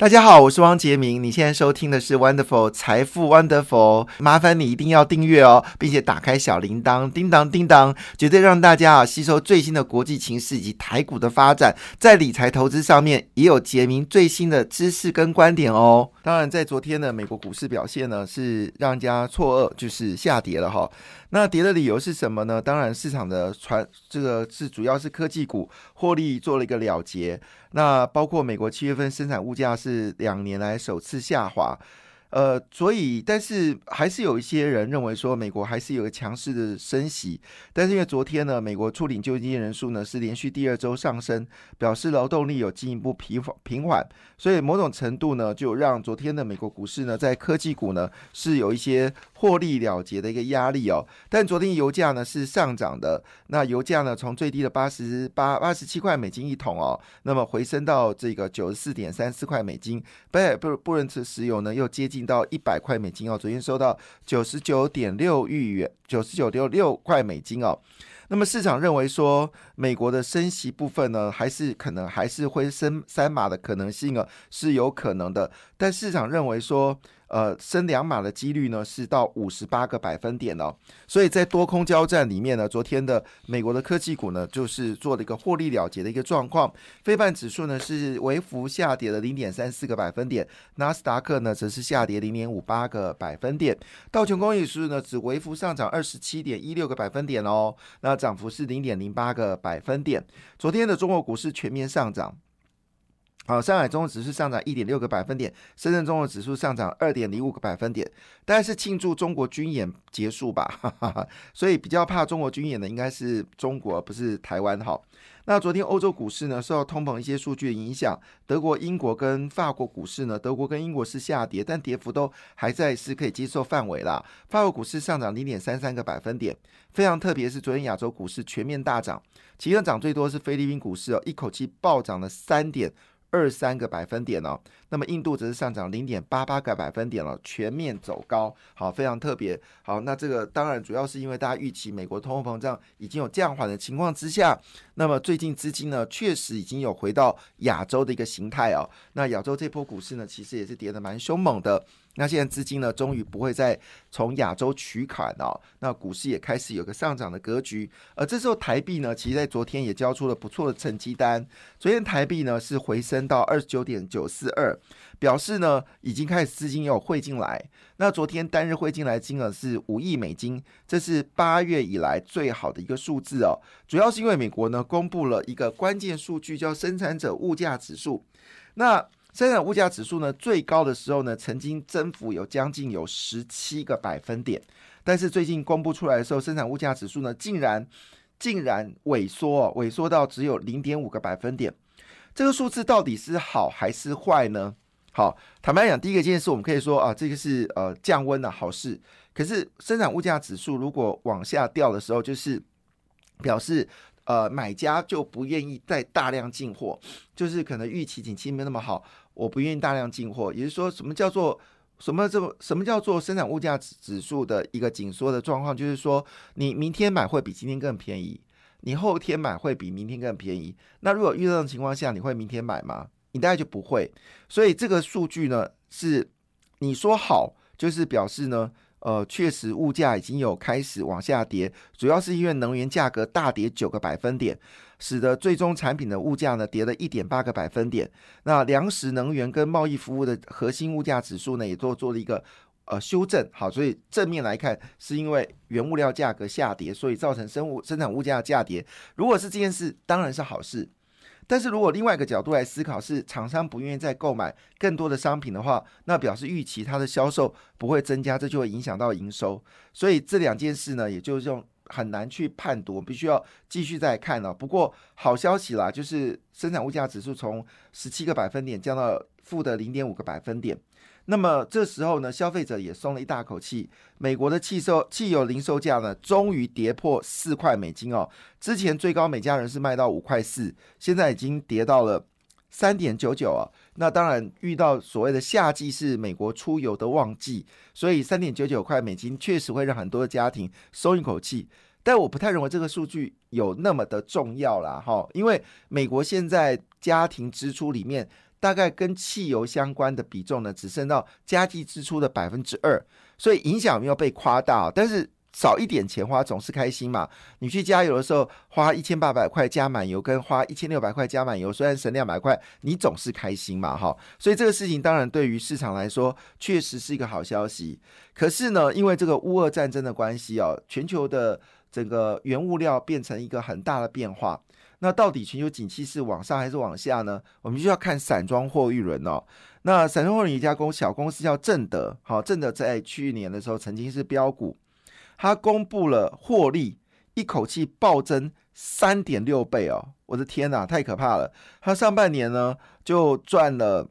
大家好，我是汪杰明。你现在收听的是 Wonderful 财富 Wonderful，麻烦你一定要订阅哦，并且打开小铃铛，叮当叮当，绝对让大家啊吸收最新的国际情势以及台股的发展，在理财投资上面也有杰明最新的知识跟观点哦。当然，在昨天的美国股市表现呢，是让人家错愕，就是下跌了哈。那跌的理由是什么呢？当然，市场的传这个是主要是科技股获利做了一个了结。那包括美国七月份生产物价是是两年来首次下滑。呃，所以，但是还是有一些人认为说，美国还是有个强势的升息。但是因为昨天呢，美国处理就业人数呢是连续第二周上升，表示劳动力有进一步平平缓，所以某种程度呢，就让昨天的美国股市呢，在科技股呢是有一些获利了结的一个压力哦。但昨天油价呢是上涨的，那油价呢从最低的八十八八十七块美金一桶哦，那么回升到这个九十四点三四块美金。不不布伦特石油呢又接近。到一百块美金哦，昨天收到九十九点六亿元，九十九点六块美金哦。那么市场认为说，美国的升息部分呢，还是可能还是会升三码的可能性啊，是有可能的。但市场认为说。呃，升两码的几率呢是到五十八个百分点哦，所以在多空交战里面呢，昨天的美国的科技股呢就是做了一个获利了结的一个状况，非半指数呢是微幅下跌了零点三四个百分点，纳斯达克呢则是下跌零点五八个百分点，道琼工业指数呢只微幅上涨二十七点一六个百分点哦，那涨幅是零点零八个百分点，昨天的中国股市全面上涨。好，上海综合指数上涨一点六个百分点，深圳综合指数上涨二点零五个百分点，大概是庆祝中国军演结束吧，哈哈哈所以比较怕中国军演的应该是中国，不是台湾。哈，那昨天欧洲股市呢，受到通膨一些数据的影响，德国、英国跟法国股市呢，德国跟英国是下跌，但跌幅都还在是可以接受范围啦。法国股市上涨零点三三个百分点，非常特别是昨天亚洲股市全面大涨，其中涨最多是菲律宾股市哦，一口气暴涨了三点。二三个百分点呢，那么印度则是上涨零点八八个百分点了，全面走高，好，非常特别。好，那这个当然主要是因为大家预期美国通货膨胀已经有降缓的情况之下，那么最近资金呢确实已经有回到亚洲的一个形态哦。那亚洲这波股市呢，其实也是跌得蛮凶猛的。那现在资金呢，终于不会再从亚洲取款哦，那股市也开始有个上涨的格局。而这时候台币呢，其实在昨天也交出了不错的成绩单。昨天台币呢是回升到二十九点九四二，表示呢已经开始资金有汇进来。那昨天单日汇进来金额是五亿美金，这是八月以来最好的一个数字哦。主要是因为美国呢公布了一个关键数据，叫生产者物价指数。那生产物价指数呢，最高的时候呢，曾经增幅有将近有十七个百分点，但是最近公布出来的时候，生产物价指数呢，竟然竟然萎缩，萎缩到只有零点五个百分点。这个数字到底是好还是坏呢？好，坦白讲，第一个件事我们可以说啊，这个是呃降温的好事。可是生产物价指数如果往下掉的时候，就是表示。呃，买家就不愿意再大量进货，就是可能预期景气没那么好，我不愿意大量进货。也就是说，什么叫做什么这么什么叫做生产物价指指数的一个紧缩的状况？就是说，你明天买会比今天更便宜，你后天买会比明天更便宜。那如果遇到的情况下，你会明天买吗？你大概就不会。所以这个数据呢，是你说好，就是表示呢。呃，确实物价已经有开始往下跌，主要是因为能源价格大跌九个百分点，使得最终产品的物价呢跌了一点八个百分点。那粮食、能源跟贸易服务的核心物价指数呢，也都做了一个呃修正。好，所以正面来看，是因为原物料价格下跌，所以造成生物生产物价价跌。如果是这件事，当然是好事。但是如果另外一个角度来思考，是厂商不愿意再购买更多的商品的话，那表示预期它的销售不会增加，这就会影响到营收。所以这两件事呢，也就用很难去判读，必须要继续再看了。不过好消息啦，就是生产物价指数从十七个百分点降到负的零点五个百分点。那么这时候呢，消费者也松了一大口气。美国的汽售汽油零售价呢，终于跌破四块美金哦。之前最高每家人是卖到五块四，现在已经跌到了三点九九啊。那当然遇到所谓的夏季是美国出游的旺季，所以三点九九块美金确实会让很多的家庭松一口气。但我不太认为这个数据有那么的重要啦，哈，因为美国现在家庭支出里面。大概跟汽油相关的比重呢，只剩到加计支出的百分之二，所以影响没有被夸大，但是。少一点钱花总是开心嘛？你去加油的时候花一千八百块加满油，跟花一千六百块加满油，虽然省两百块，你总是开心嘛？哈，所以这个事情当然对于市场来说确实是一个好消息。可是呢，因为这个乌俄战争的关系哦，全球的整个原物料变成一个很大的变化。那到底全球景气是往上还是往下呢？我们就要看散装货运轮哦。那散装货运一家公小公司叫正德，好，正德在去年的时候曾经是标股。他公布了获利，一口气暴增三点六倍哦！我的天哪，太可怕了！他上半年呢就赚了，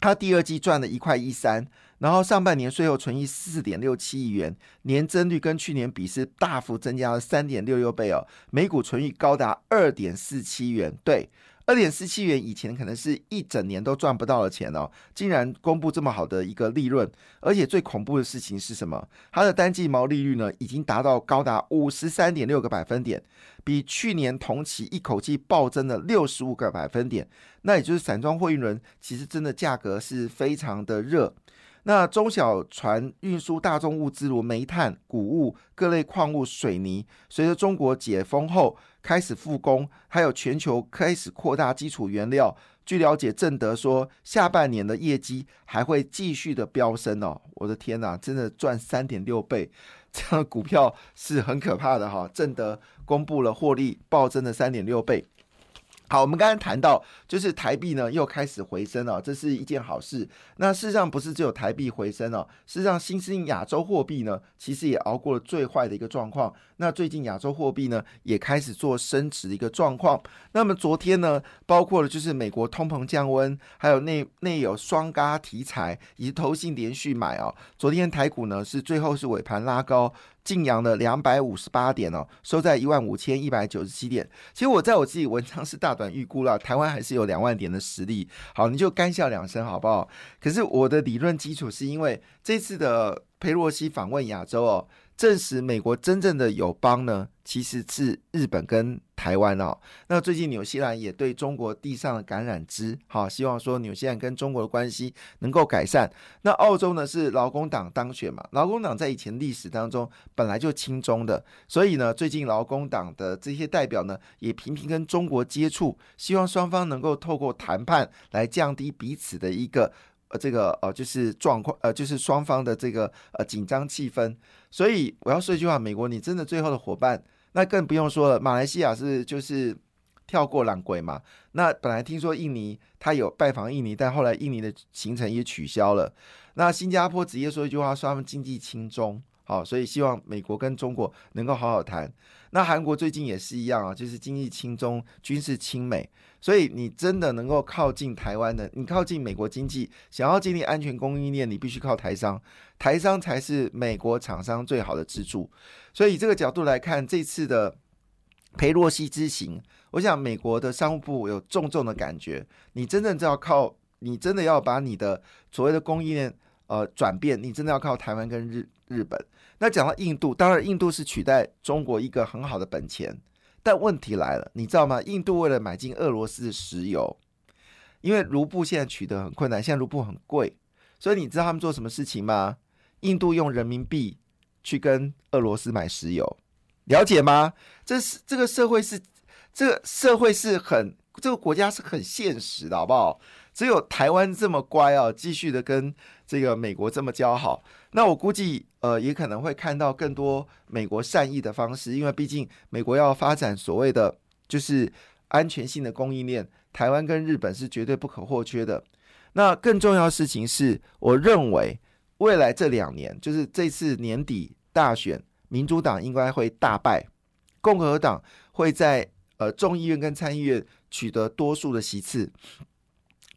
他第二季赚了一块一三，然后上半年税后存益四点六七亿元，年增率跟去年比是大幅增加了三点六六倍哦，每股存益高达二点四七元，对。二点四七元以前可能是一整年都赚不到的钱哦，竟然公布这么好的一个利润，而且最恐怖的事情是什么？它的单季毛利率呢，已经达到高达五十三点六个百分点，比去年同期一口气暴增了六十五个百分点。那也就是散装货运轮其实真的价格是非常的热。那中小船运输大众物资如煤炭、谷物、各类矿物、水泥，随着中国解封后开始复工，还有全球开始扩大基础原料。据了解，正德说下半年的业绩还会继续的飙升哦！我的天哪，真的赚三点六倍，这样股票是很可怕的哈！正德公布了获利暴增的三点六倍。好，我们刚刚谈到，就是台币呢又开始回升了，这是一件好事。那事实上不是只有台币回升哦，事实上新兴亚洲货币呢，其实也熬过了最坏的一个状况。那最近亚洲货币呢也开始做升值的一个状况。那么昨天呢，包括了就是美国通膨降温，还有内内有双嘎题材以及投信连续买哦。昨天台股呢是最后是尾盘拉高。晋阳的两百五十八点哦，收在一万五千一百九十七点。其实我在我自己文章是大短预估了，台湾还是有两万点的实力。好，你就干笑两声好不好？可是我的理论基础是因为这次的佩洛西访问亚洲哦。证实美国真正的友邦呢，其实是日本跟台湾哦。那最近纽西兰也对中国递上了橄榄枝，好，希望说纽西兰跟中国的关系能够改善。那澳洲呢是劳工党当选嘛？劳工党在以前历史当中本来就亲中的，所以呢，最近劳工党的这些代表呢也频频跟中国接触，希望双方能够透过谈判来降低彼此的一个。呃，这个呃，就是状况，呃，就是双方的这个呃紧张气氛。所以我要说一句话：美国，你真的最后的伙伴，那更不用说了。马来西亚是就是跳过狼鬼嘛。那本来听说印尼他有拜访印尼，但后来印尼的行程也取消了。那新加坡直接说一句话，说他们经济轻松。好，所以希望美国跟中国能够好好谈。那韩国最近也是一样啊，就是经济亲中，军事亲美。所以你真的能够靠近台湾的，你靠近美国经济，想要建立安全供应链，你必须靠台商，台商才是美国厂商最好的支柱。所以这个角度来看，这次的裴洛西之行，我想美国的商务部有重重的感觉。你真正就要靠，你真的要把你的所谓的供应链。呃，转变你真的要靠台湾跟日日本。那讲到印度，当然印度是取代中国一个很好的本钱，但问题来了，你知道吗？印度为了买进俄罗斯的石油，因为卢布现在取得很困难，现在卢布很贵，所以你知道他们做什么事情吗？印度用人民币去跟俄罗斯买石油，了解吗？这是这个社会是这个社会是很这个国家是很现实的，好不好？只有台湾这么乖哦，继续的跟这个美国这么交好。那我估计，呃，也可能会看到更多美国善意的方式，因为毕竟美国要发展所谓的就是安全性的供应链，台湾跟日本是绝对不可或缺的。那更重要的事情是，我认为未来这两年，就是这次年底大选，民主党应该会大败，共和党会在呃众议院跟参议院取得多数的席次。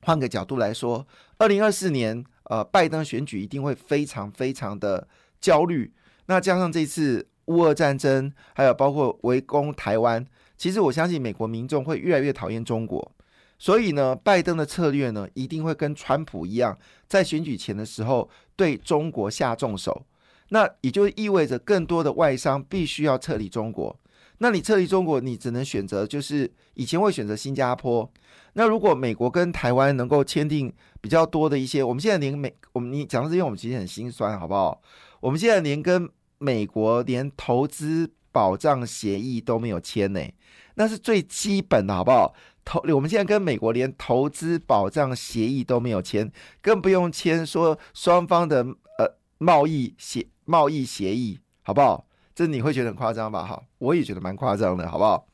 换个角度来说，二零二四年，呃，拜登选举一定会非常非常的焦虑。那加上这次乌俄战争，还有包括围攻台湾，其实我相信美国民众会越来越讨厌中国。所以呢，拜登的策略呢，一定会跟川普一样，在选举前的时候对中国下重手。那也就意味着更多的外商必须要撤离中国。那你撤离中国，你只能选择就是以前会选择新加坡。那如果美国跟台湾能够签订比较多的一些，我们现在连美我们你讲到这些，我们其实很心酸，好不好？我们现在连跟美国连投资保障协议都没有签呢，那是最基本的，好不好？投我们现在跟美国连投资保障协议都没有签，更不用签说双方的呃贸易协贸易协议，好不好？这你会觉得很夸张吧？哈，我也觉得蛮夸张的，好不好？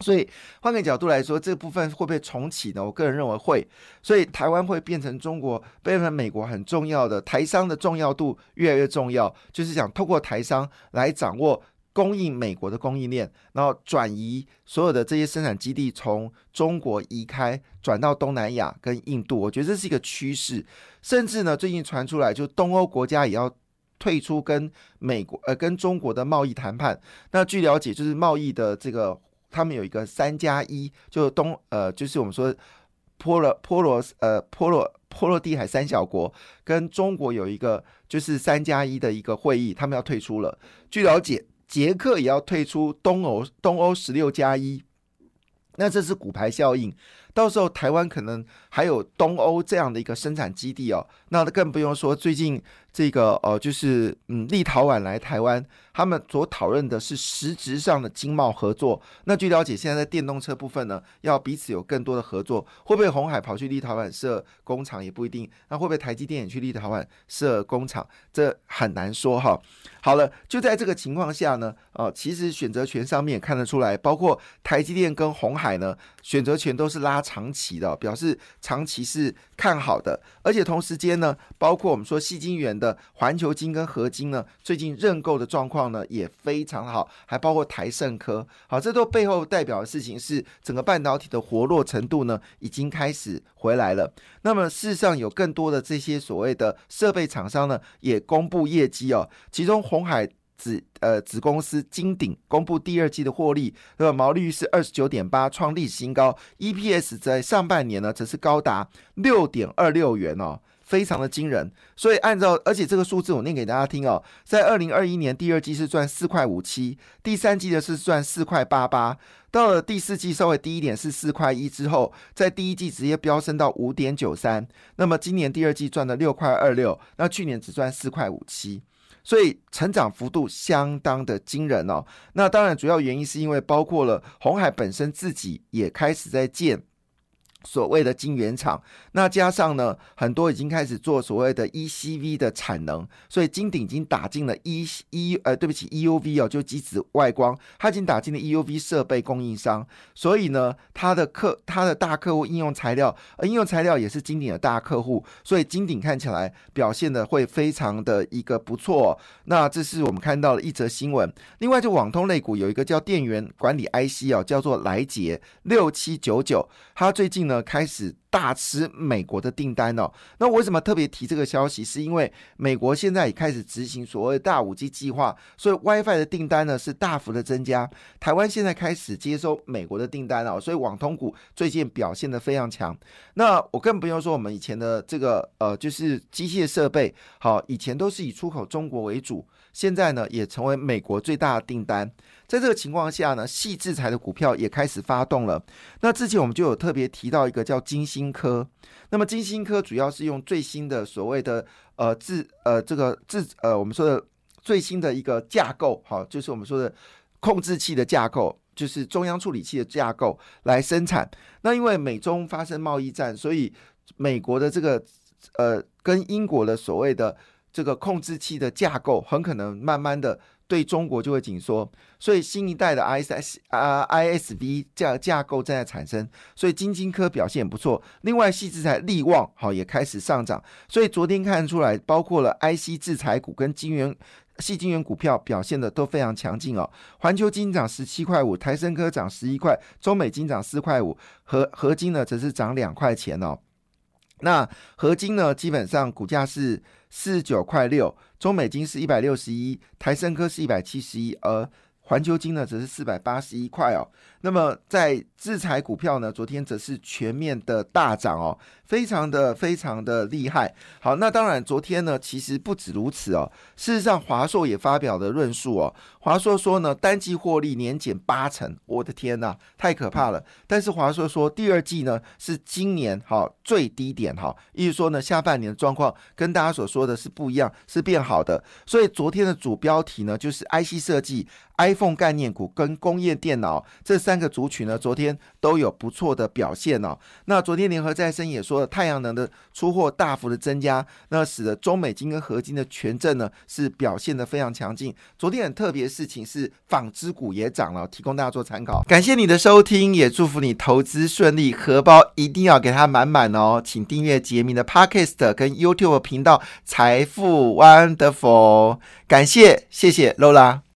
所以换个角度来说，这部分会不会重启呢？我个人认为会。所以台湾会变成中国、变成美国很重要的台商的重要度越来越重要，就是想透过台商来掌握供应美国的供应链，然后转移所有的这些生产基地从中国移开，转到东南亚跟印度。我觉得这是一个趋势，甚至呢，最近传出来，就东欧国家也要。退出跟美国呃跟中国的贸易谈判，那据了解就是贸易的这个他们有一个三加一，就东呃就是我们说波罗波罗呃波罗波罗的海三小国跟中国有一个就是三加一的一个会议，他们要退出了。据了解，捷克也要退出东欧东欧十六加一，那这是骨牌效应。到时候台湾可能还有东欧这样的一个生产基地哦，那更不用说最近这个呃，就是嗯，立陶宛来台湾，他们所讨论的是实质上的经贸合作。那据了解，现在在电动车部分呢，要彼此有更多的合作。会不会红海跑去立陶宛设工厂也不一定？那会不会台积电也去立陶宛设工厂？这很难说哈。好了，就在这个情况下呢，呃，其实选择权上面也看得出来，包括台积电跟红海呢，选择权都是拉。长期的表示长期是看好的，而且同时间呢，包括我们说细晶圆的环球金跟合金呢，最近认购的状况呢也非常好，还包括台盛科，好，这都背后代表的事情是整个半导体的活络程度呢已经开始回来了。那么事实上有更多的这些所谓的设备厂商呢也公布业绩哦，其中红海。子呃子公司金鼎公布第二季的获利，那么毛利率是二十九点八，创历史新高。EPS 在上半年呢，则是高达六点二六元哦，非常的惊人。所以按照，而且这个数字我念给大家听哦，在二零二一年第二季是赚四块五七，第三季的是赚四块八八，到了第四季稍微低一点是四块一之后，在第一季直接飙升到五点九三。那么今年第二季赚了六块二六，那去年只赚四块五七。所以成长幅度相当的惊人哦。那当然，主要原因是因为包括了红海本身自己也开始在建。所谓的晶圆厂，那加上呢，很多已经开始做所谓的 ECV 的产能，所以金鼎已经打进了 E E 呃，对不起 EUV 哦，就机子外光，它已经打进了 EUV 设备供应商，所以呢，它的客它的大客户应用材料，呃应用材料也是金鼎的大客户，所以金鼎看起来表现的会非常的一个不错。那这是我们看到的一则新闻。另外，就网通类股有一个叫电源管理 IC 哦，叫做来捷六七九九，它最近呢。开始大吃美国的订单哦。那为什么特别提这个消息？是因为美国现在也开始执行所谓大五 G 计划，所以 WiFi 的订单呢是大幅的增加。台湾现在开始接收美国的订单哦，所以网通股最近表现的非常强。那我更不用说我们以前的这个呃，就是机械设备，好，以前都是以出口中国为主，现在呢也成为美国最大的订单。在这个情况下呢，细制裁的股票也开始发动了。那之前我们就有特别提到一个叫金星科，那么金星科主要是用最新的所谓的呃制呃这个制呃我们说的最新的一个架构，好，就是我们说的控制器的架构，就是中央处理器的架构来生产。那因为美中发生贸易战，所以美国的这个呃跟英国的所谓的这个控制器的架构，很可能慢慢的。对中国就会紧缩，所以新一代的 I S 啊 I S V 架架构正在产生，所以金晶科表现不错。另外，细制裁力旺好也开始上涨，所以昨天看出来，包括了 I C 制裁股跟金元细金元股票表现的都非常强劲哦。环球金涨十七块五，台升科涨十一块，中美金涨四块五，合合金呢则是涨两块钱哦。那合金呢，基本上股价是四十九块六，中美金是一百六十一，台升科是一百七十一，而环球金呢则是四百八十一块哦。那么在制裁股票呢，昨天则是全面的大涨哦，非常的非常的厉害。好，那当然昨天呢，其实不止如此哦。事实上，华硕也发表了论述哦。华硕说呢，单季获利年减八成，我的天呐，太可怕了。但是华硕说，第二季呢是今年好最低点哈，意思说呢，下半年的状况跟大家所说的是不一样，是变好的。所以昨天的主标题呢，就是 IC 设计。iPhone 概念股跟工业电脑这三个族群呢，昨天都有不错的表现哦。那昨天联合再生也说了，太阳能的出货大幅的增加，那使得中美金跟合金的权证呢是表现的非常强劲。昨天很特别的事情是，纺织股也涨了，提供大家做参考。感谢你的收听，也祝福你投资顺利，荷包一定要给它满满哦。请订阅杰明的 Podcast 跟 YouTube 频道财富 Wonderful，感谢谢谢 Lola。